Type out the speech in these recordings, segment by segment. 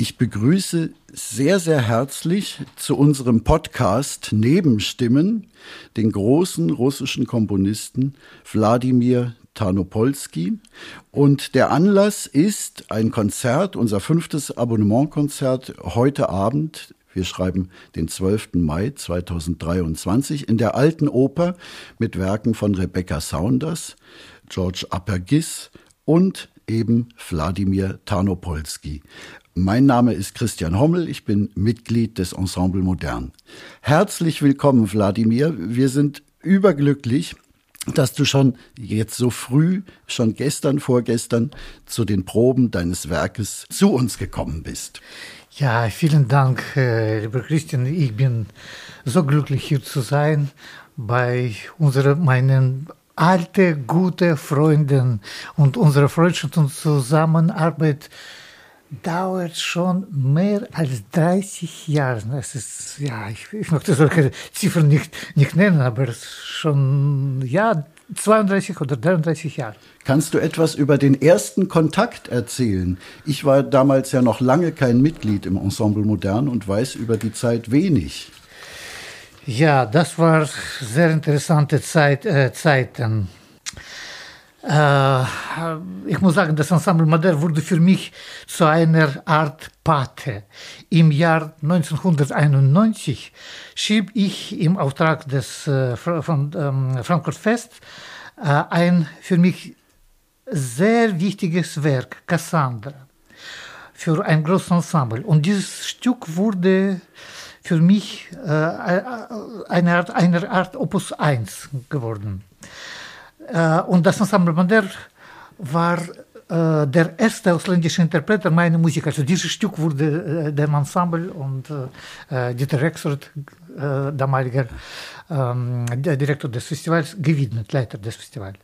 Ich begrüße sehr, sehr herzlich zu unserem Podcast Nebenstimmen den großen russischen Komponisten Wladimir Tarnopolsky. Und der Anlass ist ein Konzert, unser fünftes Abonnementkonzert heute Abend. Wir schreiben den 12. Mai 2023 in der Alten Oper mit Werken von Rebecca Saunders, George Apergis und eben Wladimir Tarnopolsky. Mein Name ist Christian Hommel, ich bin Mitglied des Ensemble Modern. Herzlich willkommen, Wladimir. Wir sind überglücklich, dass du schon jetzt so früh, schon gestern, vorgestern, zu den Proben deines Werkes zu uns gekommen bist. Ja, vielen Dank, äh, lieber Christian. Ich bin so glücklich, hier zu sein bei unserer, meinen alte, gute Freunden und unsere Freundschaft und Zusammenarbeit dauert schon mehr als 30 Jahre. Es ist, ja, ich, ich möchte solche Ziffern nicht, nicht nennen, aber schon, ja, 32 oder 33 Jahre. Kannst du etwas über den ersten Kontakt erzählen? Ich war damals ja noch lange kein Mitglied im Ensemble Modern und weiß über die Zeit wenig. Ja, das war sehr interessante Zeit, äh, Zeiten. Äh, ich muss sagen, das Ensemble Modern wurde für mich zu einer Art Pate. Im Jahr 1991 schrieb ich im Auftrag des äh, von ähm, Frankfurt Fest äh, ein für mich sehr wichtiges Werk, Cassandra, für ein großes Ensemble. Und dieses Stück wurde für mich äh, eine, Art, eine Art Opus 1 geworden. Äh, und das Ensemble Modern war äh, der erste ausländische Interpret meiner Musik. Also dieses Stück wurde äh, dem Ensemble und äh, Dieter Rexroth, äh, damaliger ähm, Direktor des Festivals, gewidmet, Leiter des Festivals.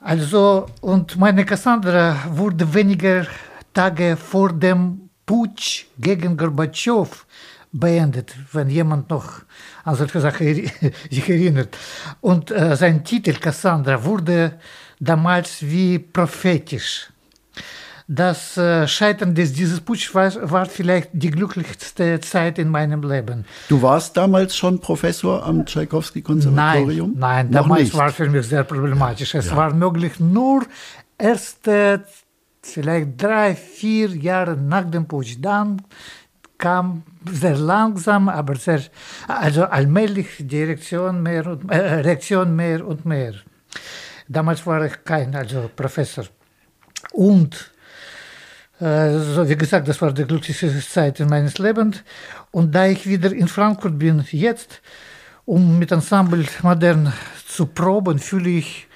Also, und meine Cassandra wurde weniger Tage vor dem Putsch gegen Gorbatschow beendet, wenn jemand noch an solche Sachen sich erinnert. Und äh, sein Titel Cassandra wurde damals wie prophetisch. Das äh, Scheitern des, dieses Putsch war, war, vielleicht die glücklichste Zeit in meinem Leben. Du warst damals schon Professor am Tchaikovsky-Konservatorium? Nein, nein damals nicht. war für mich sehr problematisch. Es ja. war möglich nur erste, vielleicht drei, vier Jahre nach dem Putsch. Dann kam sehr langsam, aber sehr, also allmählich die Reaktion mehr und, äh, Reaktion mehr und mehr. Damals war ich kein also Professor. Und äh, so wie gesagt, das war die glücklichste Zeit in meines Lebens. Und da ich wieder in Frankfurt bin, jetzt, um mit Ensemble modern zu proben, fühle ich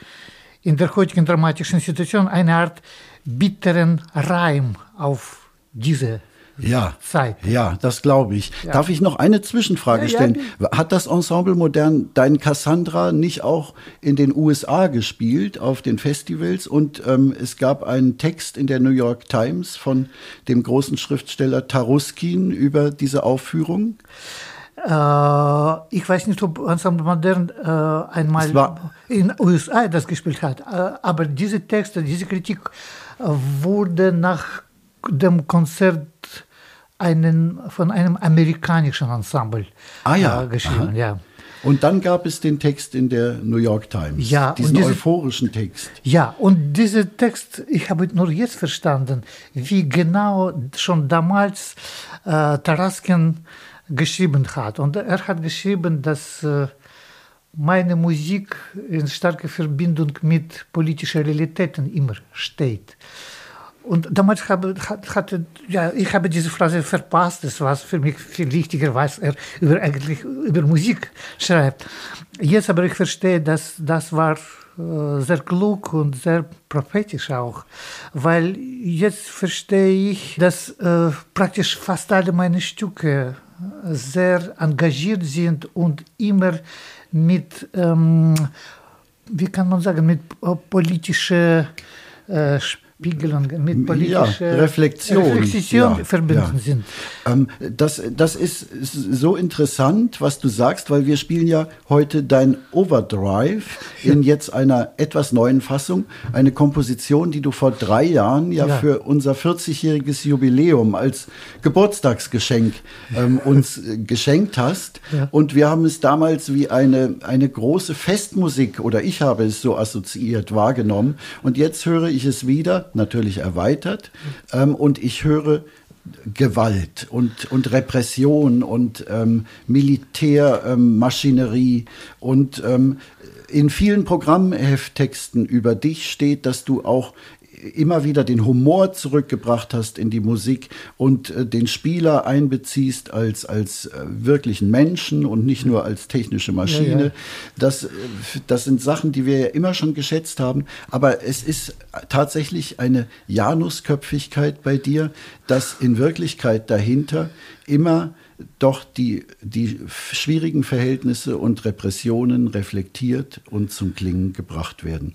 in der heutigen dramatischen Situation eine Art bitteren Reim auf diese ja, Zeit. Ja, das glaube ich. Ja. Darf ich noch eine Zwischenfrage ja, stellen? Ja, Hat das Ensemble Modern dein Cassandra nicht auch in den USA gespielt, auf den Festivals? Und ähm, es gab einen Text in der New York Times von dem großen Schriftsteller Taruskin über diese Aufführung? Äh, ich weiß nicht, ob Ensemble Modern äh, einmal in den USA das gespielt hat, äh, aber diese Texte, diese Kritik wurde nach dem Konzert einen, von einem amerikanischen Ensemble ah, ja. äh, geschrieben. Ja. Und dann gab es den Text in der New York Times, ja, diesen diese, euphorischen Text. Ja, und dieser Text, ich habe nur jetzt verstanden, wie genau schon damals äh, Taraskin geschrieben hat. Und er hat geschrieben, dass äh, meine Musik in starker Verbindung mit politischen Realitäten immer steht. Und damals habe, hatte, ja, ich habe diese Phrase verpasst. Das war für mich viel wichtiger, was er über, eigentlich über Musik schreibt. Jetzt aber ich verstehe, dass das war äh, sehr klug und sehr prophetisch auch, weil jetzt verstehe ich, dass äh, praktisch fast alle meine Stücke sehr engagiert sind und immer mit, ähm, wie kann man sagen, mit politischer äh, Spiegelung, mit politischer ja, Reflexion, Reflexion ja, verbunden ja. sind. Ähm, das, das ist so interessant, was du sagst, weil wir spielen ja heute dein Overdrive in jetzt einer etwas neuen Fassung. Eine Komposition, die du vor drei Jahren ja, für unser 40-jähriges Jubiläum als Geburtstagsgeschenk ähm, uns äh, geschenkt hast. Und wir haben es damals wie eine, eine große Festmusik oder ich habe es so assoziiert wahrgenommen. Und jetzt höre ich es wieder natürlich erweitert. Ähm, und ich höre Gewalt und, und Repression und ähm, Militärmaschinerie ähm, und ähm, in vielen Programmhefttexten über dich steht, dass du auch immer wieder den Humor zurückgebracht hast in die Musik und äh, den Spieler einbeziehst als, als äh, wirklichen Menschen und nicht nur als technische Maschine. Ja, ja. Das, äh, das sind Sachen, die wir ja immer schon geschätzt haben. Aber es ist tatsächlich eine Janusköpfigkeit bei dir, dass in Wirklichkeit dahinter immer doch die, die schwierigen Verhältnisse und Repressionen reflektiert und zum Klingen gebracht werden.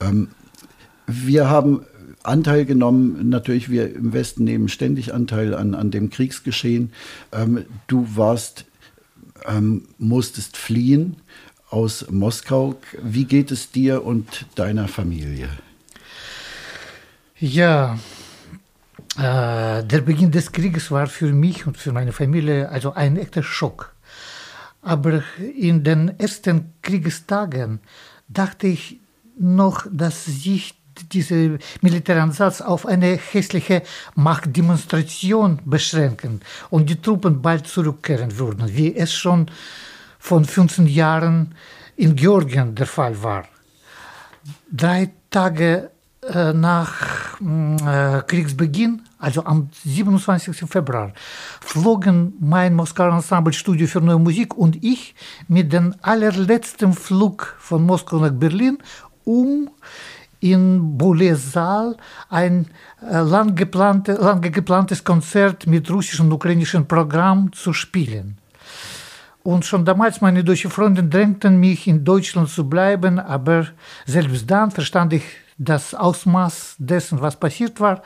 Ähm, wir haben Anteil genommen, natürlich wir im Westen nehmen ständig Anteil an, an dem Kriegsgeschehen. Ähm, du warst, ähm, musstest fliehen aus Moskau. Wie geht es dir und deiner Familie? Ja, äh, der Beginn des Krieges war für mich und für meine Familie also ein echter Schock. Aber in den ersten Kriegstagen dachte ich noch, dass sich diese Militäransatz auf eine hässliche Machtdemonstration beschränken und die Truppen bald zurückkehren würden, wie es schon von 15 Jahren in Georgien der Fall war. Drei Tage äh, nach mm, äh, Kriegsbeginn, also am 27. Februar, flogen mein Moskauer Ensemble Studio für Neue Musik und ich mit dem allerletzten Flug von Moskau nach Berlin, um in Boulez-Saal ein äh, lang, geplante, lang geplantes Konzert mit russischem und ukrainischem Programm zu spielen. Und schon damals meine deutsche Freundin drängten mich, in Deutschland zu bleiben, aber selbst dann verstand ich das Ausmaß dessen, was passiert war,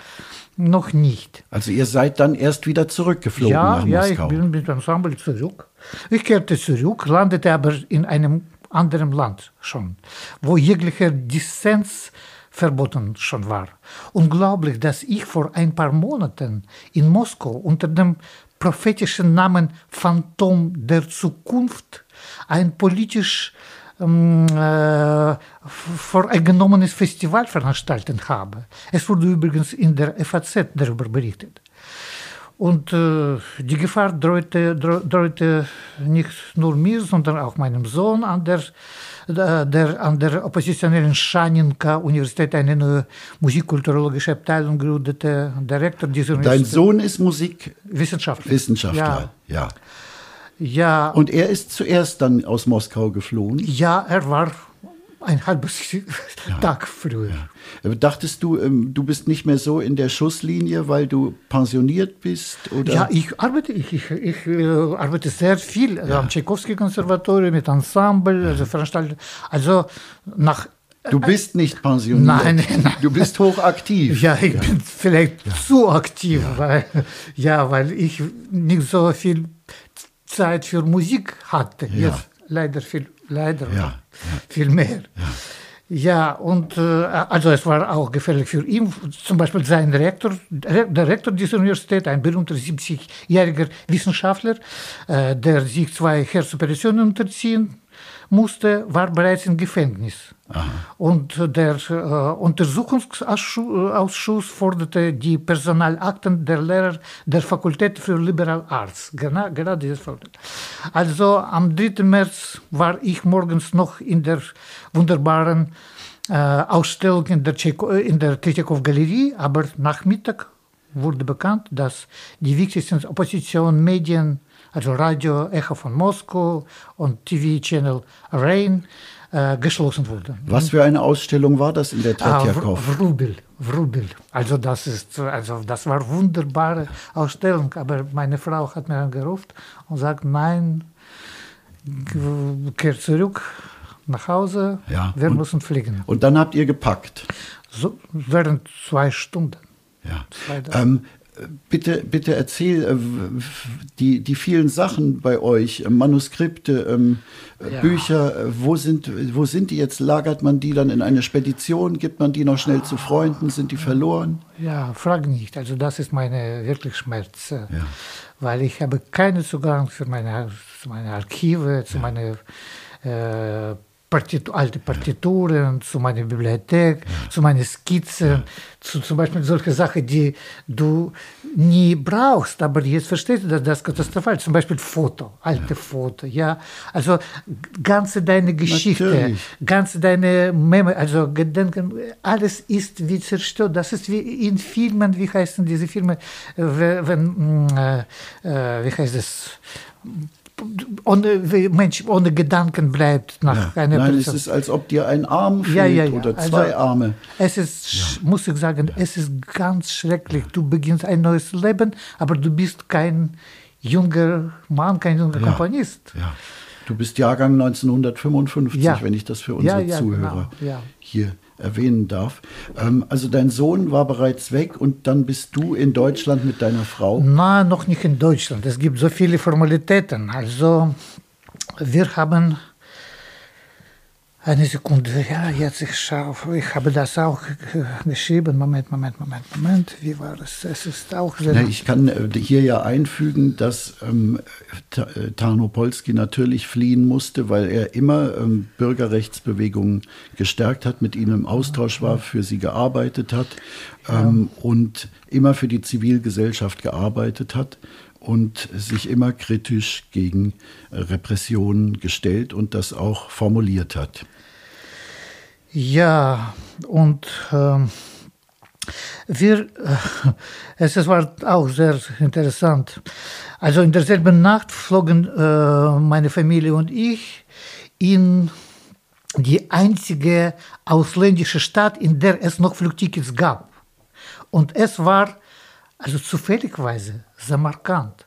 noch nicht. Also ihr seid dann erst wieder zurückgeflogen ja, nach Moskau? Ja, ich bin mit dem Ensemble zurück. Ich kehrte zurück, landete aber in einem anderen Land schon, wo jeglicher Dissens verboten schon war. Unglaublich, dass ich vor ein paar Monaten in Moskau unter dem prophetischen Namen Phantom der Zukunft ein politisch ähm, äh, voreingenommenes Festival veranstaltet habe. Es wurde übrigens in der FAZ darüber berichtet. Und äh, die Gefahr drohte, drohte nicht nur mir, sondern auch meinem Sohn an der, der, an der oppositionellen Schaninka-Universität eine neue musikkulturologische Abteilung gründete. Der Rektor dieser Dein Sohn ist Musikwissenschaftler. Wissenschaftler, ja. ja. Ja. Und er ist zuerst dann aus Moskau geflohen? Ja, er war ein halbes ja. Tag früher. Ja. Dachtest du, ähm, du bist nicht mehr so in der Schusslinie, weil du pensioniert bist? Oder? Ja, ich arbeite, ich, ich, ich äh, arbeite sehr viel ja. am Tchaikovsky-Konservatorium mit Ensemble, also veranstaltet. Also nach Du bist nicht pensioniert. Nein, nein. Du bist hochaktiv. Ja, ich ja. bin vielleicht ja. zu aktiv, ja. Weil, ja, weil ich nicht so viel Zeit für Musik hatte. Jetzt leider viel leider ja, viel mehr. Ja, und äh, also es war auch gefährlich für ihn, zum Beispiel sein Rektor, der Rektor dieser Universität, ein berühmter 70-jähriger Wissenschaftler, äh, der sich zwei Herzoperationen unterziehen musste, war bereits im Gefängnis. Aha. Und der äh, Untersuchungsausschuss forderte die Personalakten der Lehrer der Fakultät für Liberal Arts. Genau, genau dieses forderte. Also am 3. März war ich morgens noch in der wunderbaren äh, Ausstellung in der, äh, der Tretjakow-Galerie, aber nach Mittag wurde bekannt, dass die wichtigsten Oppositionmedien also Radio Echo von Moskau und TV-Channel Rain, äh, geschlossen wurde. Was für eine Ausstellung war das in der Tretjakow? Ah, Wrubel, Wrubel. Also das ist, also das war wunderbare Ausstellung, aber meine Frau hat mir angerufen und sagt, nein, kehr zurück nach Hause, Ja, wir und- müssen fliegen. Und dann habt ihr gepackt. So, während zwei Stunden. Ja. Ähm, bitte, bitte erzähl äh, die, die vielen Sachen bei euch, äh, Manuskripte, ähm, äh, Ja. Bücher, wo sind, wo sind die jetzt? Lagert man die dann in eine Spedition? Gibt man die noch schnell zu Freunden? Sind die verloren? Ja, frag nicht. Also das ist meine wirklich Schmerz, Ja. weil ich habe keinen Zugang für meine, zu meine Archive, zu meine äh, Partitu alte Partituren, zu meiner Bibliothek, zu meinen Skizzen, zu zum Beispiel solche Sachen, die du nie brauchst, aber jetzt verstehst du, dass das katastrophal. Zum Beispiel Foto, alte Foto, ja. Also ganze deine Geschichte, Natürlich. ganze deine Meme, also Gedenken, alles ist wie zerstört. Das ist wie in Filmen, wie heißen diese Filme, äh, wenn, mh, äh, äh, wie heißt es, ohne, Mensch ohne Gedanken bleibt nach einer Nein, es Person. ist, als ob dir ein Arm fehlt Ja, ja, ja. oder Also- zwei Arme. Es ist, muss ich sagen, es ist ganz schrecklich. Du beginnst ein neues Leben, aber du bist kein junger Mann, kein junger Ja. Komponist. Ja. Du bist Jahrgang 1955, Ja. wenn ich das für unsere Ja, ja, Zuhörer genau, ja. hier erwähnen darf. Ähm, also dein Sohn war bereits weg und dann bist du in Deutschland mit deiner Frau. Na, noch nicht in Deutschland. Es gibt so viele Formalitäten. Also, wir haben. Eine Sekunde, ja, jetzt ich schaue, ich habe das auch geschrieben. Moment, Moment, Moment, Moment. Wie war es? Es ist auch sehr. Na, ich kann äh, hier ja einfügen, dass ähm, äh, Tarnopolski natürlich fliehen musste, weil er immer ähm, Bürgerrechtsbewegungen gestärkt hat, mit ihnen im Austausch war, für sie gearbeitet hat ähm, und immer für die Zivilgesellschaft gearbeitet hat und sich immer kritisch gegen äh, Repressionen gestellt und das auch formuliert hat. Ja, und ähm, wir, äh, es war auch sehr interessant. Also in derselben Nacht flogen äh, meine Familie und ich in die einzige ausländische Stadt, in der es noch Flugtickets gab. Und es war also zufälligweise Samarkand.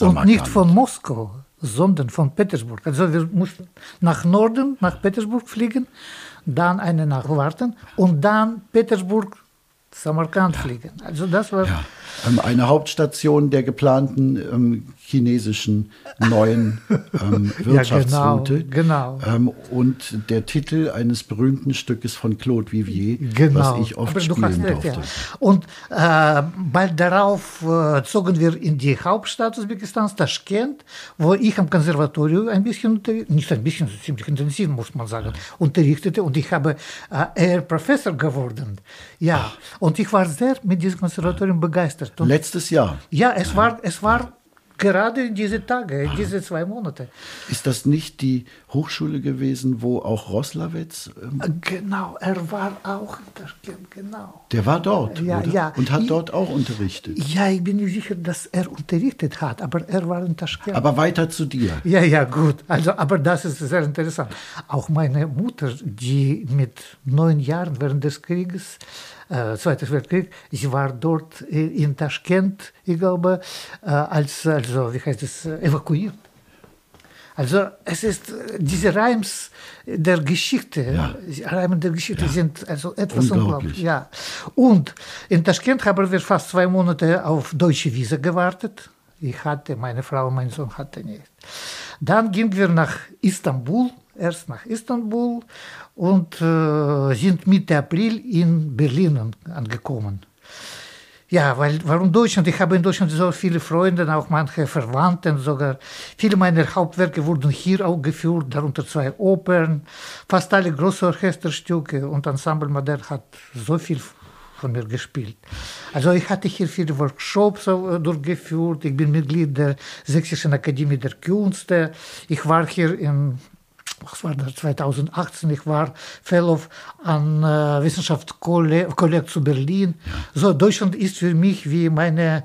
Und nicht von Moskau, sondern von Petersburg. Also wir mussten nach Norden, nach Petersburg fliegen, dann eine Nacht warten und dann Petersburg, Samarkand fliegen. Also das war Ja. Ähm, eine Hauptstation der geplanten ähm, chinesischen neuen ähm, Wirtschaftsroute. genau, genau. Ähm, und der Titel eines berühmten Stückes von Claude Vivier, Genau. was ich oft spielen durfte. ja. Und äh, bald darauf äh, zogen wir in die Hauptstadt Usbekistans, Taschkent, wo ich am Konservatorium ein bisschen, nicht ein bisschen, ziemlich intensiv, muss man sagen, unterrichtete. Und ich habe äh, eher Professor geworden. Ja, und ich war sehr mit diesem Konservatorium begeistert. Und Letztes Jahr. ja, es war, es war gerade in diese Tage, in diese zwei Monate. Ist das nicht die Hochschule gewesen, wo auch Roslawitz, ähm, Äh, Genau, er war auch genau. der war dort, Ja, oder? ja. Und hat Ich- dort auch unterrichtet. Ja, ich bin nicht sicher, dass er unterrichtet hat, aber er war in Taschkent. Aber weiter zu dir. ja, ja, gut. Also, aber das ist sehr interessant. Auch meine Mutter, die mit neun Jahren während des Krieges, äh, Zweiten Weltkrieg, sie war dort in Taschkent, ich glaube, äh, als, also, wie heißt es, evakuiert. Also es ist diese Reims der Geschichte, Ja. Reimen der Geschichte sind also etwas Unglaublich. unglaublich. Ja. Und in Taschkent haben wir fast zwei Monate auf deutsche Visa gewartet. Ich hatte, meine Frau, mein Sohn hatte nicht. Dann gingen wir nach Istanbul, erst nach Istanbul und äh, sind Mitte April in Berlin an- angekommen. Ja, weil warum Deutschland? Ich habe in Deutschland so viele Freunde, auch manche Verwandten sogar. Viele meiner Hauptwerke wurden hier auch geführt, darunter zwei Opern, fast alle große Orchesterstücke und Ensemble Modern hat so viel von mir gespielt. Also ich hatte hier viele Workshops äh, durchgeführt. Ich bin Mitglied der Sächsischen Akademie der Künste. Ich war hier in was war das, 2018, ich war Fellow an äh, Wissenschaftskolleg zu Berlin. So, Deutschland ist für mich wie meine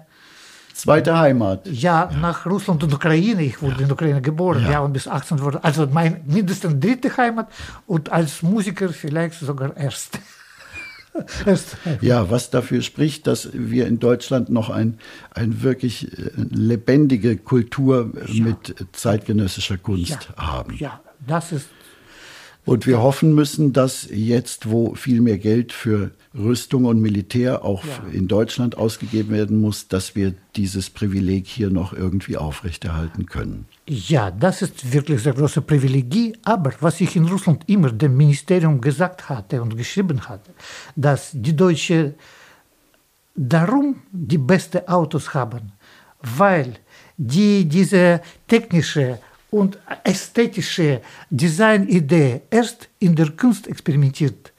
Zweite Heimat. Ja, nach Russland und Ukraine. Ich wurde ja. in Ukraine geboren, ja. ja, und bis 18 wurde. Also mein mindestens dritte Heimat und als Musiker vielleicht sogar erste. Ja, was dafür spricht, dass wir in Deutschland noch ein, ein wirklich äh, lebendige Kultur ja. mit zeitgenössischer Kunst ja. haben. Ja, das ist. Und wir hoffen müssen, dass jetzt, wo viel mehr Geld für Rüstung und Militär auch ja. in Deutschland ausgegeben werden muss, dass wir dieses Privileg hier noch irgendwie aufrechterhalten können. Ja, das ist wirklich sehr große Privileg. Aber was ich in Russland immer dem Ministerium gesagt hatte und geschrieben hatte, dass die Deutschen darum die besten Autos haben, weil die diese technische und ästhetische Designidee erst in der Kunst experimentiert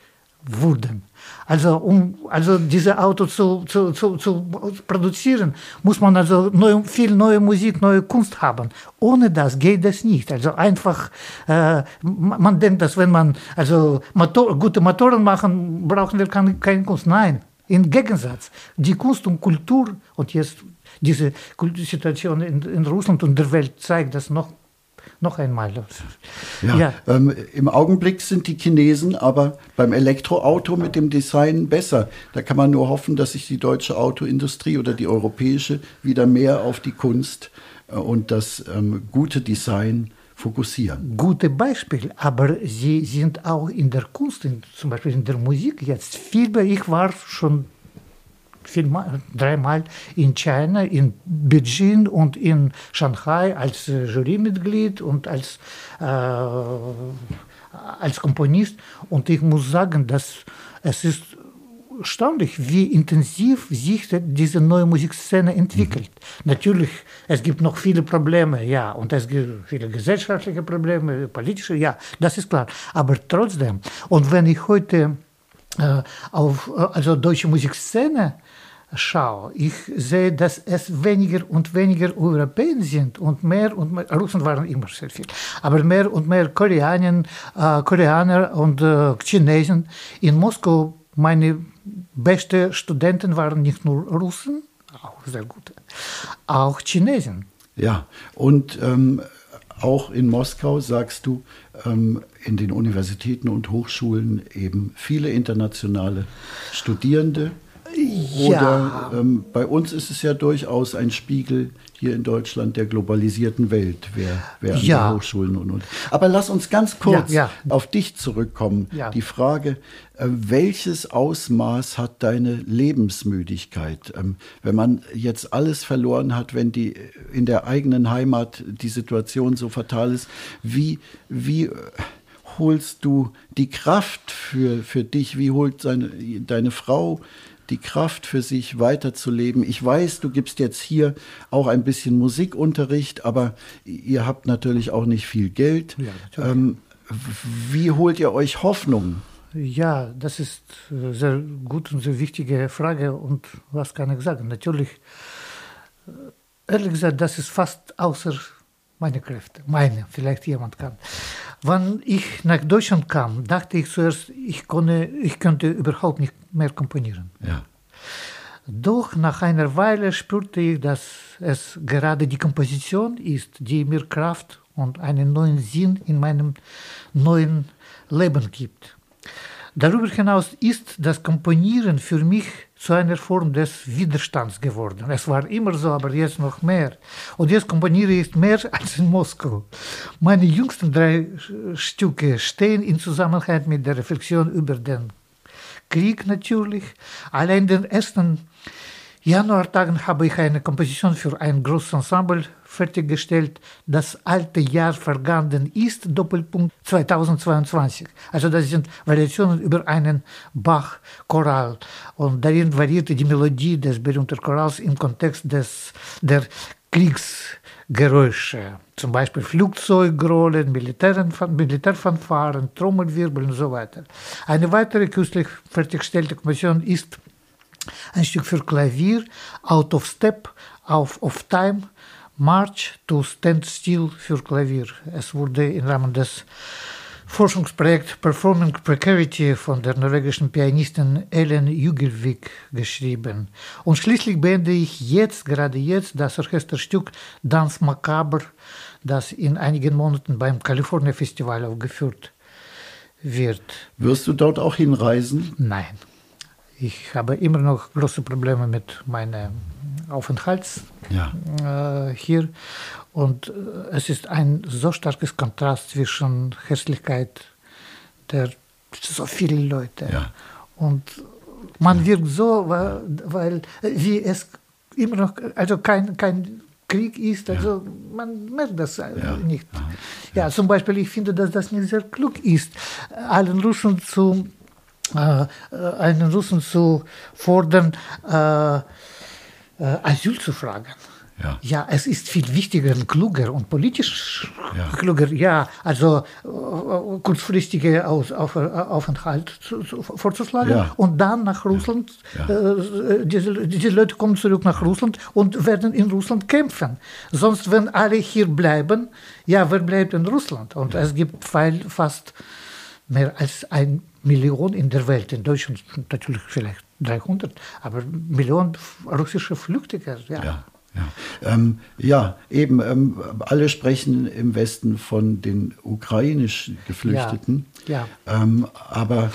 wurden. Also um also diese Auto zu, zu, zu, zu produzieren, muss man also neu, viel neue Musik, neue Kunst haben. Ohne das geht es nicht. Also einfach, äh, man denkt, dass wenn man also Motor, gute Motoren machen, brauchen wir keine, keine Kunst. Nein, im Gegensatz, die Kunst und Kultur und jetzt diese Situation in, in Russland und der Welt zeigt das noch noch einmal. Ja, ja. Ähm, Im Augenblick sind die Chinesen aber beim Elektroauto mit dem Design besser. Da kann man nur hoffen, dass sich die deutsche Autoindustrie oder die europäische wieder mehr auf die Kunst äh, und das ähm, gute Design fokussieren. Gute Beispiel, aber sie sind auch in der Kunst, in, zum Beispiel in der Musik jetzt viel mehr. Ich war schon viermal, dreimal in China, in Beijing und in Shanghai als äh, Jurymitglied und als, äh, als Komponist. Und ich muss sagen, dass es ist erstaunlich, wie intensiv sich diese neue Musikszene entwickelt. Mhm. Natürlich, es gibt noch viele Probleme, ja, und es gibt viele gesellschaftliche Probleme, politische, ja, das ist klar. Aber trotzdem, und wenn ich heute äh, auf äh, also deutsche Musikszene schaue, ich sehe, dass es weniger und weniger Europäer sind und mehr und mehr, Russen waren immer sehr viel, aber mehr und mehr Koreaner, äh, Koreaner und äh, Chinesen. In Moskau, meine besten Studenten waren nicht nur Russen, auch sehr gute, auch Chinesen. Ja, und ähm, auch in Moskau sagst du, ähm, in den Universitäten und Hochschulen eben viele internationale Studierende oder ähm, bei uns ist es ja durchaus ein Spiegel hier in Deutschland der globalisierten Welt, wer, wer an ja. Hochschulen und, und. Aber lass uns ganz kurz ja, auf dich zurückkommen. Die Frage, äh, welches Ausmaß hat deine Lebensmüdigkeit? Ähm, wenn man jetzt alles verloren hat, wenn die in der eigenen Heimat die Situation so fatal ist, wie, wie äh, holst du die Kraft für, für dich? Wie holt seine, deine Frau die Kraft für sich weiterzuleben. Ich weiß, du gibst jetzt hier auch ein bisschen Musikunterricht, aber ihr habt natürlich auch nicht viel Geld. Ja, ähm, wie holt ihr euch Hoffnung? Ja, das ist eine sehr gut und sehr wichtige Frage. Und was kann ich sagen? Natürlich, äh, ehrlich gesagt, das ist fast außer meine Kräfte, meine, vielleicht jemand kann. Wann ich nach Deutschland kam, dachte ich zuerst, ich, konnte, ich könnte überhaupt nicht mehr komponieren. Ja. Doch nach einer Weile spürte ich, dass es gerade die Komposition ist, die mir Kraft und einen neuen Sinn in meinem neuen Leben gibt. Darüber hinaus ist das Komponieren für mich zu einer Form des Widerstands geworden. Es war immer so, aber jetzt noch mehr. Und jetzt komponiere ich mehr als in Moskau. Meine jüngsten drei Stücke stehen in Zusammenhang mit der Reflexion über den Krieg natürlich. Allein den ersten Januartagen habe ich eine Komposition für ein großes Ensemble fertiggestellt. Das alte Jahr vergangen ist, Doppelpunkt 2022. Also das sind Variationen über einen Bach-Choral. Und darin variierte die Melodie des berühmten Chorals im Kontext des, der Kriegsgeräusche. Zum Beispiel Flugzeugrollen, Militärfanfaren, Trommelwirbel und so weiter. Eine weitere künstlich fertiggestellte Komposition ist ein Stück für Klavier, Out of Step, auf Of Time, March to Stand Still für Klavier. Es wurde im Rahmen des Forschungsprojekt Performing Precarity von der norwegischen Pianistin Ellen Jugelvik geschrieben. Und schließlich beende ich jetzt, gerade jetzt, das Orchesterstück Dance Macabre, das in einigen Monaten beim California Festival aufgeführt wird. Wirst du dort auch hinreisen? Nein. Ich habe immer noch große Probleme mit meinem Aufenthalt ja. äh, hier. Und äh, es ist ein so starkes Kontrast zwischen Hässlichkeit der so vielen Leute. Ja. Und man wirkt so, weil, weil wie es immer noch, also kein, kein Krieg ist, also ja. man merkt das ja. nicht. Ja. zum Beispiel, ich finde, dass das nicht sehr klug ist, allen Russen zu äh, einen Russen zu fordern, äh, äh, Asyl zu fragen. Ja. ja, es ist viel wichtiger und kluger und politisch ja. kluger, ja, also äh, kurzfristige Aus, auf, Aufenthalt zu, zu, vorzuschlagen ja. und dann nach Russland, äh, diese, diese Leute kommen zurück nach Russland und werden in Russland kämpfen. Sonst, wenn alle hier bleiben, ja, wer bleibt in Russland? Und es gibt fast mehr als ein Million in der Welt, in Deutschland natürlich vielleicht 300, aber Millionen russische Flüchtlinge. Ja. ja. Ja, ähm, ja eben, ähm, alle sprechen im Westen von den ukrainisch Geflüchteten. Ja, ja. Ähm, aber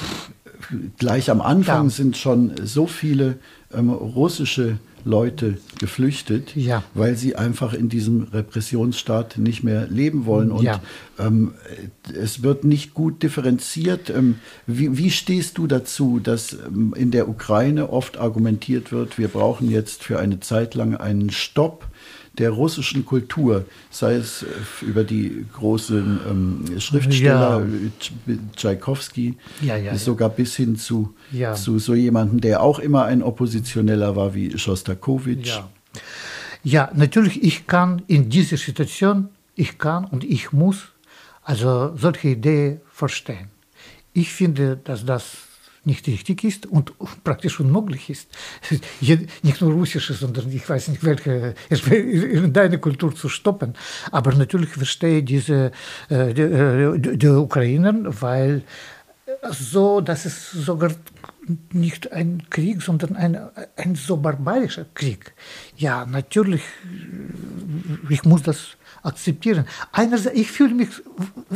gleich am Anfang ja. sind schon so viele ähm, russische Leute geflüchtet, ja. weil sie einfach in diesem Repressionsstaat nicht mehr leben wollen. Und ja. Ähm, es wird nicht gut differenziert. Ähm, wie, wie, stehst du dazu, dass ähm, in der Ukraine oft argumentiert wird, wir brauchen jetzt für eine Zeit lang einen Stopp der russischen Kultur, sei es äh, über die großen ähm, Schriftsteller, ja. Tschaikowski, ja, ja, sogar bis hin zu, zu so jemandem, der auch immer ein Oppositioneller war wie Schostakowitsch. Ja. ja, natürlich, ich kann in dieser Situation, ich kann und ich muss also solche Ideen verstehen. Ich finde, dass das nicht richtig ist und praktisch unmöglich ist. Nicht nur russische, sondern ich weiß nicht, welche, in deine Kultur zu stoppen. Aber natürlich verstehe ich diese, äh, die, äh, die Ukrainer, weil so, das ist sogar nicht ein Krieg, sondern ein, ein so barbarischer Krieg. Ja, natürlich, ich muss das akzeptieren. Einerseits, ich fühle mich,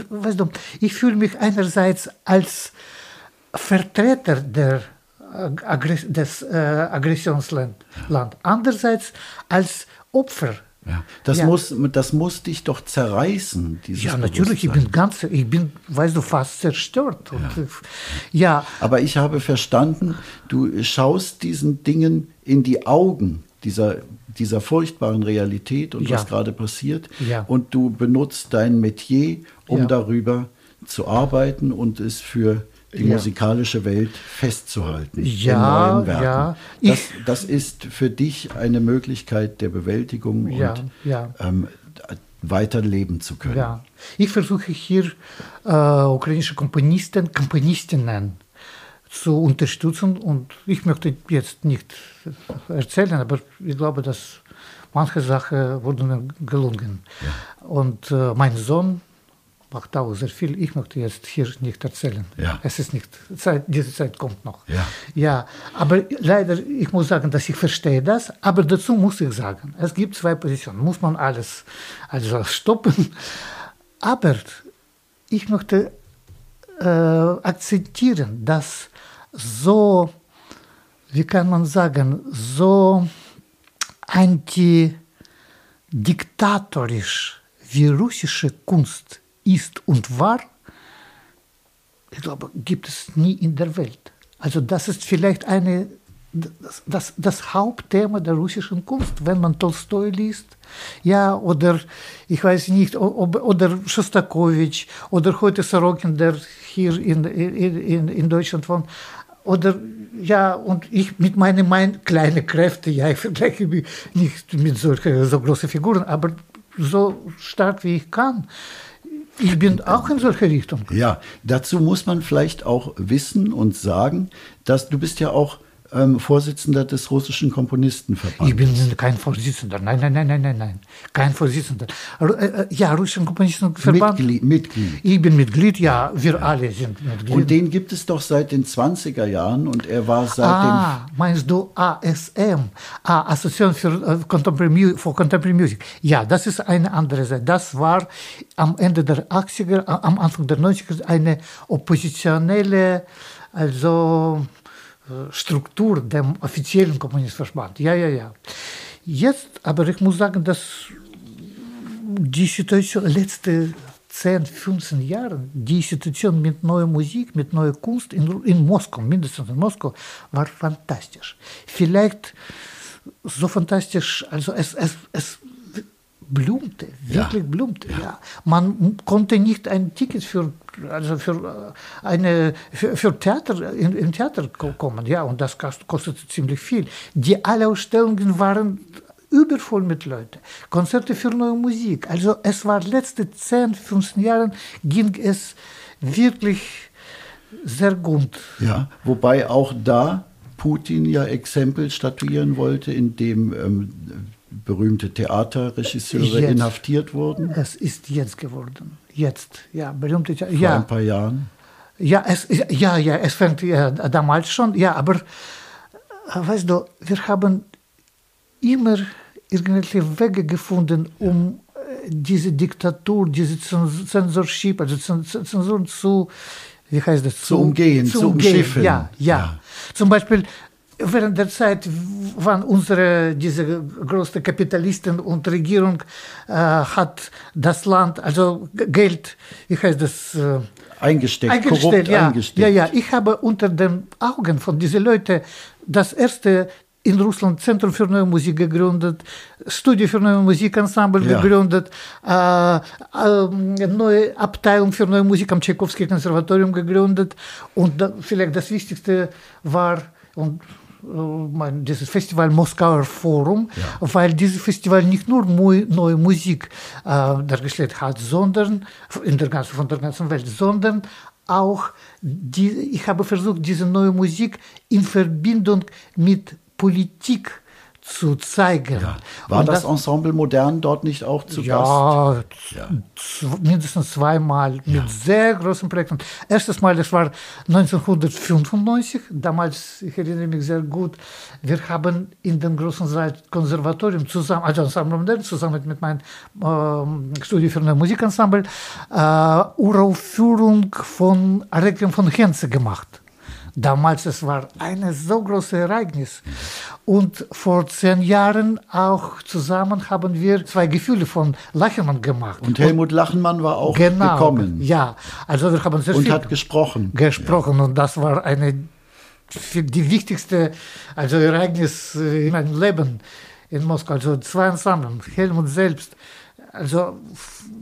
weißt du, ich fühle mich einerseits als Vertreter der, des äh, Aggressionsland, andererseits als Opfer. Ja, das, ja. Muss, das muss dich doch zerreißen. ja, natürlich, ich bin ganz, ich bin, weißt du, fast zerstört. Und, ja. ja. Aber ich habe verstanden, du schaust diesen Dingen in die Augen, dieser, dieser furchtbaren Realität und ja. was gerade passiert. Ja. Und du benutzt dein Metier, um darüber zu arbeiten und es für die ja. musikalische Welt festzuhalten. Ja, in neuen Werken. ja. Das, das, ist für dich eine Möglichkeit der Bewältigung ja, und ja. Ähm, weiterleben zu können. Ja. Ich versuche hier äh, ukrainische Komponisten, Komponistinnen zu unterstützen und ich möchte jetzt nicht erzählen, aber ich glaube, dass manche Sachen wurden mir gelungen. Ja. Und äh, mein Sohn macht auch sehr viel. Ich möchte jetzt hier nicht erzählen. Ja. Es ist nicht, Zeit, diese Zeit kommt noch. Ja. ja, aber leider, ich muss sagen, dass ich verstehe das, aber dazu muss ich sagen, es gibt zwei Positionen. Muss man alles also stoppen, aber ich möchte äh, akzeptieren, dass so, wie kann man sagen, so antidiktatorisch wie russische Kunst ist und war, ich glaube, gibt es nie in der Welt. Also das ist vielleicht eine, das, das, das Hauptthema der russischen Kunst, wenn man Tolstoi liest, ja, oder ich weiß nicht, oder Schostakowitsch, oder heute Sorokin, der hier in, in, in Deutschland wohnt, oder ja, und ich mit meinen mein, kleinen Kräften, ja, ich vergleiche mich nicht mit solchen so großen Figuren, aber so stark wie ich kann. Ich bin auch in solche Richtung. Ja, dazu muss man vielleicht auch wissen und sagen, dass du bist ja auch ähm, Vorsitzender des russischen Komponistenverbandes. Ich bin kein Vorsitzender. Nein, nein, nein, nein, nein, nein. Kein Vorsitzender. Äh, äh, ja, russischen Komponistenverband. Mitglied, Mitglied. Ich bin Mitglied, ja, wir alle sind Mitglied. Und den gibt es doch seit den 20er Jahren und er war seit ah, dem. Meinst du ASM? Ah, Association für uh, Contemporary, for Contemporary Music. Ja, das ist eine andere Seite. Das war am Ende der 80er, am Anfang der 90er eine oppositionelle, also Struktur dem offiziellen Kommunistverband. Ja, ja, ja. Jetzt, aber ich muss sagen, dass die Situation letzte 10, 15 Jahre, die Situation mit neuer Musik, mit neuer Kunst in, in Moskau, mindestens in Moskau, war fantastisch. Vielleicht so fantastisch, also es, es, es blumte, wirklich ja. blumte. Ja. Man konnte nicht ein Ticket für, also für, äh, eine, für, für Theater, in, in Theater kommen, ja, und das kostete ziemlich viel. Die alle Ausstellungen waren übervoll mit Leuten. Konzerte für neue Musik. Also es war letzte 10, 15 Jahre ging es wirklich sehr gut. Ja, wobei auch da Putin ja Exempel statuieren wollte, indem ähm, berühmte Theaterregisseure jetzt. inhaftiert wurden? Es ist jetzt geworden. Jetzt, ja, berühmte Vor ja. ein paar Jahren? Ja, es, ja, ja, es fängt ja, damals schon, ja, aber äh, weißt du, wir haben immer irgendwelche Wege gefunden, um äh, diese Diktatur, diese Zensorship, also Zensur zu, wie heißt das? Zu, zu umgehen, zu, zu umschiffen. Ja, ja, ja. Zum Beispiel, während der Zeit, wann unsere diese große Kapitalisten und Regierung äh, hat das Land, also Geld, wie heißt das? Äh, eingesteckt, eingestellt, korrupt ja, eingesteckt. Ja, ja, ich habe unter den Augen von diesen Leuten das erste in Russland Zentrum für Neue Musik gegründet, Studio für Neue Musikensemble ja. gegründet, äh, äh, neue Abteilung für Neue Musik am Tchaikovsky Konservatorium gegründet und da, vielleicht das Wichtigste war und dieses Festival Moskauer Forum, ja. weil dieses Festival nicht nur neue Musik äh, dargestellt hat, sondern in der ganzen, von der ganzen Welt, sondern auch die, ich habe versucht, diese neue Musik in Verbindung mit Politik zu zeigen. Ja. War das, das, Ensemble Modern dort nicht auch zu ja, Gast? Ja, mindestens zweimal ja. mit sehr großen Projekten. Erstes Mal, das war 1995, damals, ich erinnere mich sehr gut, wir haben in dem großen Saal Konservatorium zusammen, also Ensemble Modern, zusammen mit meinem äh, Studio für ein Musikensemble, äh, Uraufführung von Requiem von Henze gemacht. Damals es war ein so großes Ereignis. Und vor zehn Jahren auch zusammen haben wir zwei Gefühle von Lachenmann gemacht. Und Helmut Lachenmann war auch genau, gekommen. Ja, also wir haben sehr Und hat gesprochen. Gesprochen ja. und das war eine die wichtigste also Ereignis in meinem Leben in Moskau. Also zwei Ensemble, Helmut selbst also,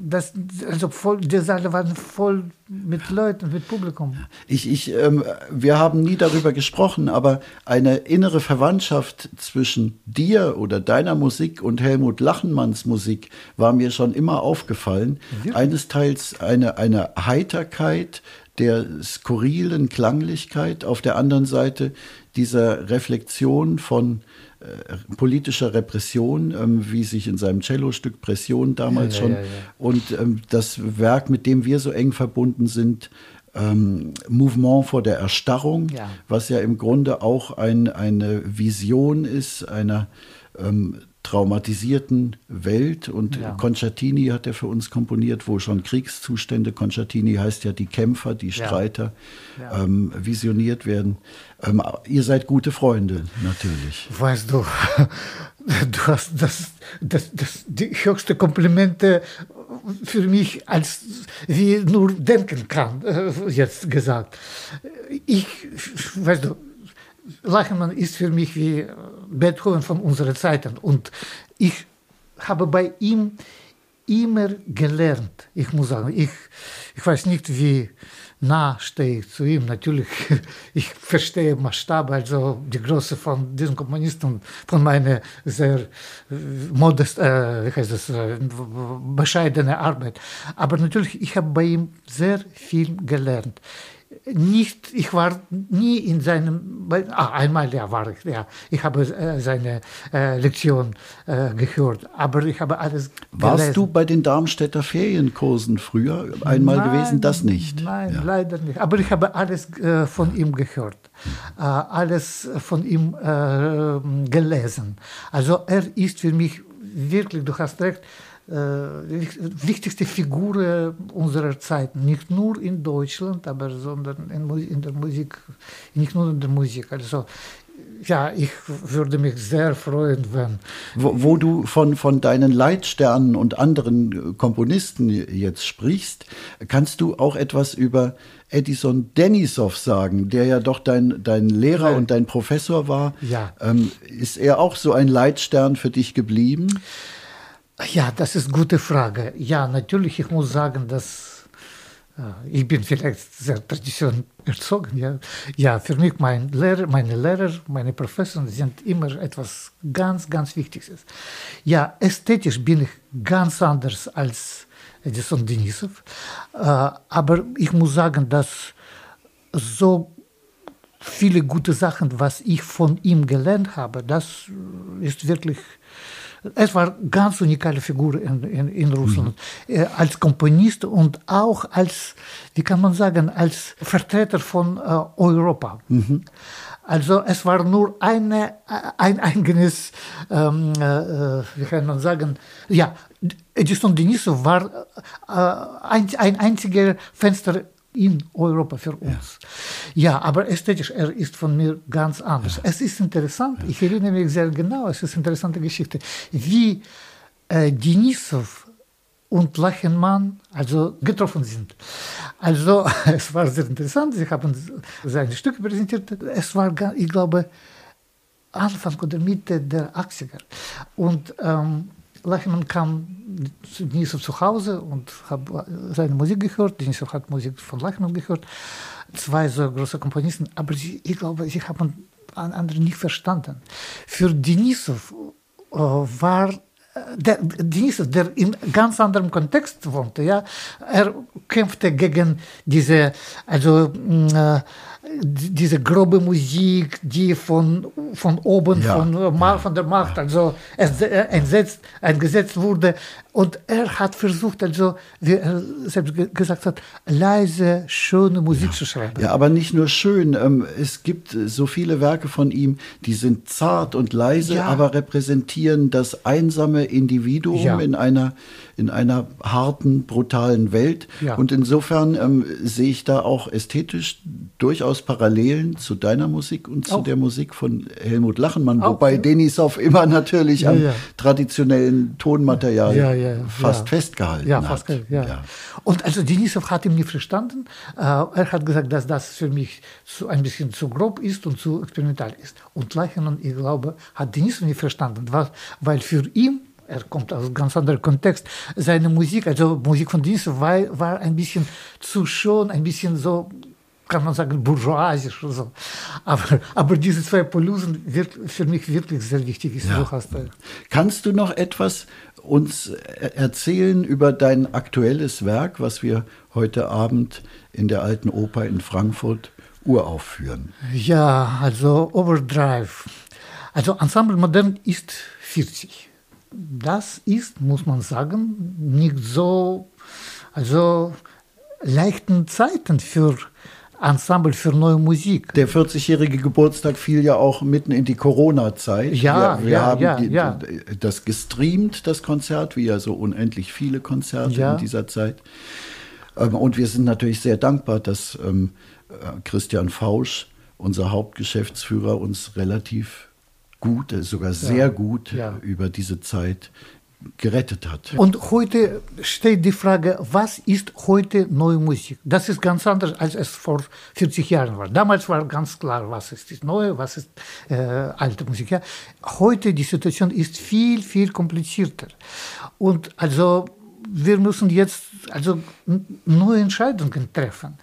das, also voll, die Saale waren voll mit Leuten, mit Publikum. Ich, ich, ähm, wir haben nie darüber gesprochen, aber eine innere Verwandtschaft zwischen dir oder deiner Musik und Helmut Lachenmanns Musik war mir schon immer aufgefallen. Ja. Eines Teils eine, eine Heiterkeit, der skurrilen Klanglichkeit, auf der anderen Seite dieser Reflexion von äh, politischer Repression, ähm, wie sich in seinem Cellostück Pression damals ja, schon. Ja, ja, und ähm, das Werk, mit dem wir so eng verbunden sind, ähm, Mouvement vor der Erstarrung, was ja im Grunde auch ein, eine Vision ist einer ähm, traumatisierten Welt. Und ja. Concertini hat er für uns komponiert, wo schon Kriegszustände, Concertini heißt ja die Kämpfer, die Streiter, ja. Ja. Ähm, visioniert werden. Ähm, ihr seid gute Freunde, natürlich. Weißt du, du hast das, das, das, die höchste Komplimente für mich, als wie nur denken kann, äh, jetzt gesagt. Ich, weißt du, Lachenmann ist für mich wie Beethoven von unserer Zeiten. Und ich habe bei ihm immer gelernt. Ich muss sagen, ich, ich weiß nicht, wie nah stehe ich zu ihm. Natürlich, ich verstehe Maßstab, also die Größe von diesen Komponisten, von meiner sehr äh, modest, äh, wie heißt das, äh, Arbeit. Aber natürlich, ich habe bei ihm sehr viel gelernt. Nicht, ich war nie in seinem, ah, einmal ja war ich, ja, ich habe äh, seine äh, Lektion äh, gehört, aber ich habe alles Warst gelesen. du bei den Darmstädter Ferienkursen früher einmal Nein, gewesen? Das nicht. Nein, Ja. leider nicht. Aber ich habe alles äh, von ihm gehört, äh, alles von ihm äh, gelesen. Also er ist für mich wirklich, du hast recht, wichtigste Figur unserer Zeit. Nicht nur in Deutschland, aber sondern in, der Musik, nicht nur in der Musik. Also ja, ich würde mich sehr freuen, wenn Wo, wo du von, von deinen Leitsternen und anderen Komponisten jetzt sprichst, kannst du auch etwas über Edison Denisov sagen, der ja doch dein, dein Lehrer Ja. und dein Professor war. Ja. Ähm, ist er auch so ein Leitstern für dich geblieben? Ja, das ist eine gute Frage. Ja, natürlich, ich muss sagen, dass äh, ich bin vielleicht sehr tradition erzogen. Ja. ja, für mich mein Lehrer, meine Lehrer, meine Professoren sind immer etwas ganz, ganz Wichtiges. Ja, ästhetisch bin ich ganz anders als Edison Denisov, äh, aber ich muss sagen, dass so viele gute Sachen, was ich von ihm gelernt habe, das ist wirklich, es war eine ganz unikale Figur in, in, in Russland. Äh, Als Komponist und auch als, wie kann man sagen, als Vertreter von äh, Europa. Also es war nur eine, ein eigenes, ähm, äh, wie kann man sagen, ja, Edison Denisov war äh, ein, ein einziger Fenster in Europa für uns. Ja, aber ästhetisch, er ist von mir ganz anders. Es ist interessant, ich erinnere mich sehr genau, es ist eine interessante Geschichte, wie äh, Denisov und Lachenmann also getroffen sind. Also es war sehr interessant, sie haben seine Stücke präsentiert, es war, ich glaube, Anfang oder Mitte der 80er. Und ähm, Lachmann kam Denisov zu Hause und habe seine Musik gehört. Denisov hat Musik von Lachmann gehört. Zwei so große Komponisten, aber sie, ich glaube, sie haben an andere nicht verstanden. Für Denisov war der, Denisov, der in ganz anderem Kontext wohnte, ja, er kämpfte gegen diese, also mh, äh, die- diese grobe Musik, die von, von oben, Ja. von, äh, von der Macht, also äh, einsetzt, eingesetzt wurde. Und er hat versucht, also, wie er selbst ge- gesagt hat, leise, schöne Musik zu schreiben. Ja, aber nicht nur schön. Ähm, es gibt äh, so viele Werke von ihm, die sind zart und leise, Ja. aber repräsentieren das einsame Individuum Ja. in einer in einer harten, brutalen Welt. Ja. Und insofern ähm, sehe ich da auch ästhetisch durchaus Parallelen zu deiner Musik und zu Auch. der Musik von Helmut Lachenmann, Auch, wobei ja. Denisov immer natürlich Ja, am traditionellen Tonmaterial fast festgehalten Ja, hat. fast, ja. Und also Denisov hat ihn nicht verstanden. Äh, er hat gesagt, dass das für mich zu, ein bisschen zu grob ist und zu experimental ist. Und Leichmann, ich glaube, hat Denisov nicht verstanden, weil für ihn er kommt aus einem ganz anderen Kontext. Seine Musik, also Musik von Denisov, war, war ein bisschen zu schon, ein bisschen so, kann man sagen, bourgeoisisch oder so. Aber, aber diese zwei Polysen wird für mich wirklich sehr wichtig. Ist. Ja. Du Kannst du noch etwas uns er- erzählen über dein aktuelles Werk, was wir heute Abend in der Alten Oper in Frankfurt uraufführen? Ja, also Overdrive. Also Ensemble Modern ist 40. Das ist, muss man sagen, nicht so, also leichten Zeiten für Ensemble, für neue Musik. Der 40-jährige Geburtstag fiel ja auch mitten in die Corona-Zeit. Ja, wir, wir ja, haben ja, die, ja. das gestreamt, das Konzert, wie ja so unendlich viele Konzerte Ja. in dieser Zeit. Ähm, Und wir sind natürlich sehr dankbar, dass ähm, äh, Christian Fausch, unser Hauptgeschäftsführer, uns relativ gut, äh, sogar sehr gut über diese Zeit gerettet hat. Und heute steht die Frage, was ist heute neue Musik? Das ist ganz anders, als es vor 40 Jahren war. Damals war ganz klar, was ist das Neue, was ist äh, alte Musik. Ja. Heute die Situation ist viel, viel komplizierter. Und also wir müssen jetzt also neue Entscheidungen treffen.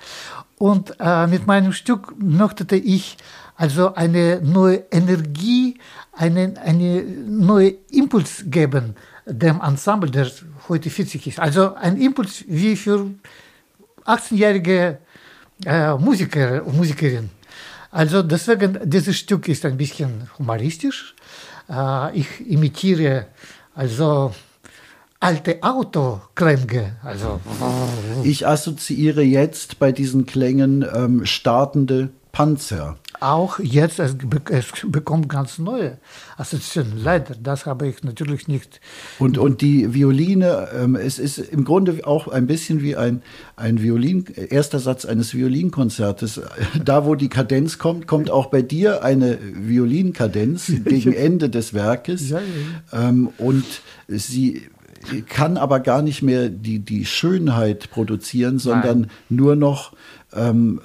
Und äh, mit meinem Stück möchte ich also eine neue Energie, einen eine neue Impuls geben dem Ensemble, der heute 40 ist. Also ein Impuls wie für 18-jährige äh, Musiker, Musikerin. Also deswegen, dieses Stück ist ein bisschen humoristisch. Äh, ich imitiere also alte Autoklänge. Also. Ich assoziiere jetzt bei diesen Klängen ähm, startende Panzer. Auch jetzt, es, es bekommt ganz neue Assoziationen. Leider, das habe ich natürlich nicht. Und, und die Violine, ähm, es ist im Grunde auch ein bisschen wie ein, ein Violin, erster Satz eines Violinkonzertes. Da, wo die Kadenz kommt, kommt auch bei dir eine Violinkadenz gegen Ende des Werkes. Ja, ja. Ähm, und sie kann aber gar nicht mehr die, die Schönheit produzieren, sondern Nein. nur noch ähm,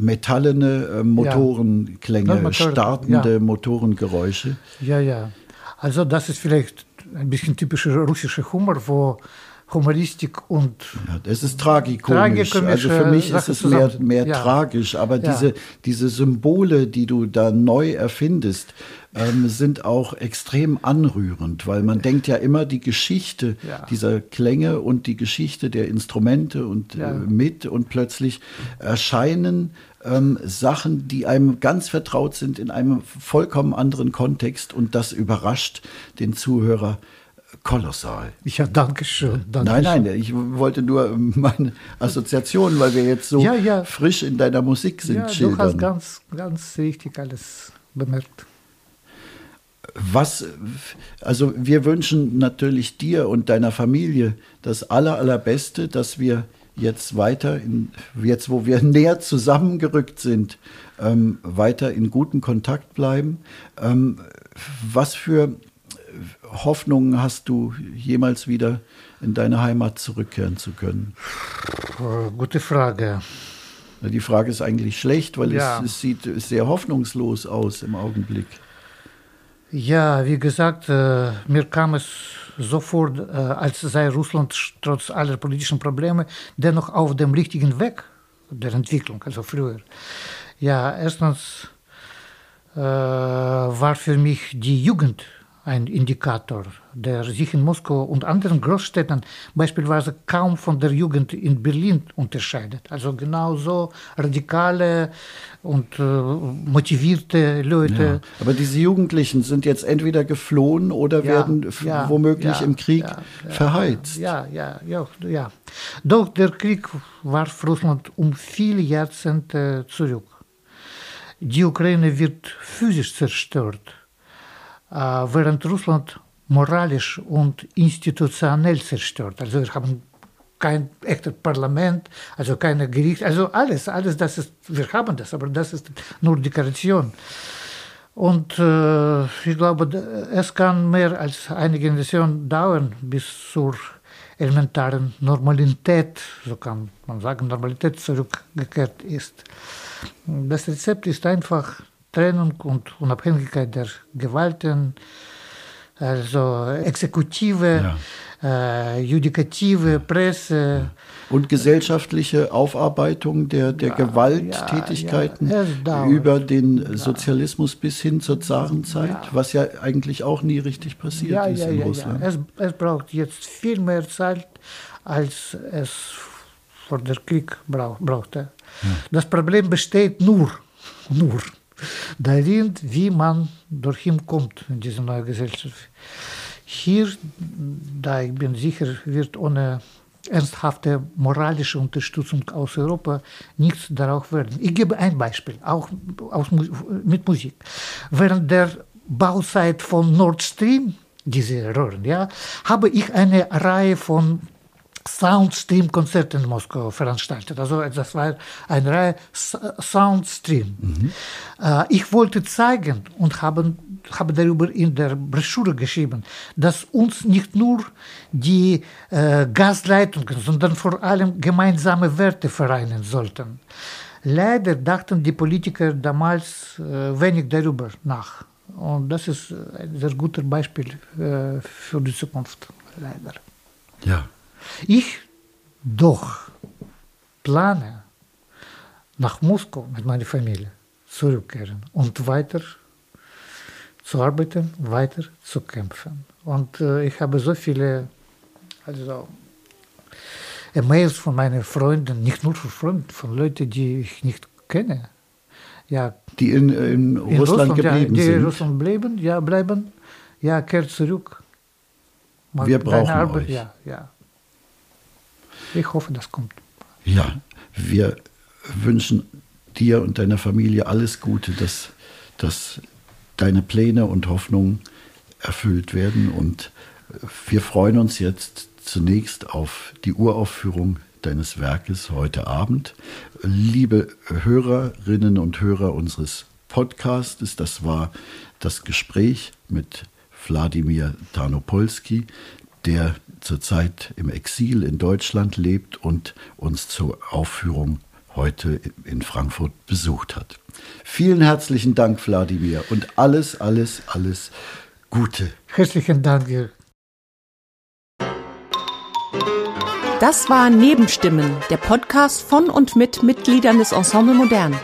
metallene äh, Motorenklänge, ja. startende ja. Motorengeräusche. Ja, ja. Also das ist vielleicht ein bisschen typischer russischer Humor, wo Humoristik und. Ja, das ist tragikomisch. Also für mich ist es mehr, mehr ja. tragisch, aber ja. diese, diese Symbole, die du da neu erfindest, ähm, sind auch extrem anrührend, weil man denkt ja immer die Geschichte ja. dieser Klänge und die Geschichte der Instrumente und äh, mit und plötzlich erscheinen ähm, Sachen, die einem ganz vertraut sind, in einem vollkommen anderen Kontext und das überrascht den Zuhörer kolossal. Ja, danke schön. Danke nein, nein, ich wollte nur meine Assoziation, weil wir jetzt so ja, ja. frisch in deiner Musik sind, ja, schildern. Du hast ganz, ganz richtig alles bemerkt. Was, also wir wünschen natürlich dir und deiner Familie das aller, allerbeste, dass wir jetzt weiter, in, jetzt wo wir näher zusammengerückt sind, ähm, weiter in gutem Kontakt bleiben. Ähm, was für Hoffnungen hast du, jemals wieder in deine Heimat zurückkehren zu können? Gute Frage. Die Frage ist eigentlich schlecht, weil ja. es, es, sieht sehr hoffnungslos aus im Augenblick. Ja, wie gesagt, äh, mir kam es sofort, äh, als sei Russland trotz aller politischen Probleme dennoch auf dem richtigen Weg der Entwicklung, also früher. Ja, erstens äh, war für mich die Jugend ein Indikator, der sich in Moskau und anderen Großstädten beispielsweise kaum von der Jugend in Berlin unterscheidet. Also genauso radikale und äh, motivierte Leute. Ja. Aber diese Jugendlichen sind jetzt entweder geflohen oder ja, werden ja, womöglich im Krieg verheizt. Ja, ja, ja, ja. Doch der Krieg warf Russland um viele Jahrzehnte zurück. Die Ukraine wird physisch zerstört während Russland moralisch und institutionell zerstört. Also wir haben kein echtes Parlament, also keine Gericht, also alles, alles, das ist, wir haben das, aber das ist nur Dekoration. Und äh, ich glaube, es kann mehr als eine Generation dauern, bis zur elementaren Normalität, so kann man sagen, Normalität zurückgekehrt ist. Das Rezept ist einfach Trennung und Unabhängigkeit der Gewalten, also Exekutive, ja. äh, Judikative, Presse. Ja. Und gesellschaftliche Aufarbeitung der, der ja, Gewalttätigkeiten über den Sozialismus bis hin zur Zarenzeit, was ja eigentlich auch nie richtig passiert ist in Russland. Es, es braucht jetzt viel mehr Zeit, als es vor der Krieg brauchte. Das Problem besteht nur, nur darin, wie man durch ihn kommt in diese neue Gesellschaft. Hier, da ich bin sicher, wird ohne ernsthafte moralische Unterstützung aus Europa nichts darauf werden. Ich gebe ein Beispiel, auch aus, mit Musik. Während der Bauzeit von Nord Stream, diese Röhren, ja, habe ich eine Reihe von Soundstream-Konzert in Moskau veranstaltet. Also das war eine Reihe Soundstream. Mhm. Äh, ich wollte zeigen und habe, habe darüber in der Broschüre geschrieben, dass uns nicht nur die äh, Gasleitungen, sondern vor allem gemeinsame Werte vereinen sollten. Leider dachten die Politiker damals äh, wenig darüber nach. Und das ist ein sehr gutes Beispiel äh, für die Zukunft, leider. Ja. Ich doch plane, nach Moskau mit meiner Familie zurückkehren und weiter zu arbeiten, weiter zu kämpfen. Und äh, ich habe so viele also, E-Mails von meinen Freunden, nicht nur von Freunden, von Leuten, die ich nicht kenne. Ja, die in, in, in Russland, Russland, geblieben ja, die sind. in Russland bleiben, ja, bleiben. Ja, kehrt zurück. Mal Wir brauchen Arbeit, euch. Ja, ja. Ich hoffe, das kommt. Ja, wir wünschen dir und deiner Familie alles Gute, dass, dass deine Pläne und Hoffnungen erfüllt werden. Und wir freuen uns jetzt zunächst auf die Uraufführung deines Werkes heute Abend. Liebe Hörerinnen und Hörer unseres Podcasts, das war das Gespräch mit Wladimir Tarnopolski, der zurzeit im Exil in Deutschland lebt und uns zur Aufführung heute in Frankfurt besucht hat. Vielen herzlichen Dank, Wladimir, und alles, alles, alles Gute. Herzlichen Dank. Das war Nebenstimmen, der Podcast von und mit Mitgliedern des Ensemble Modern.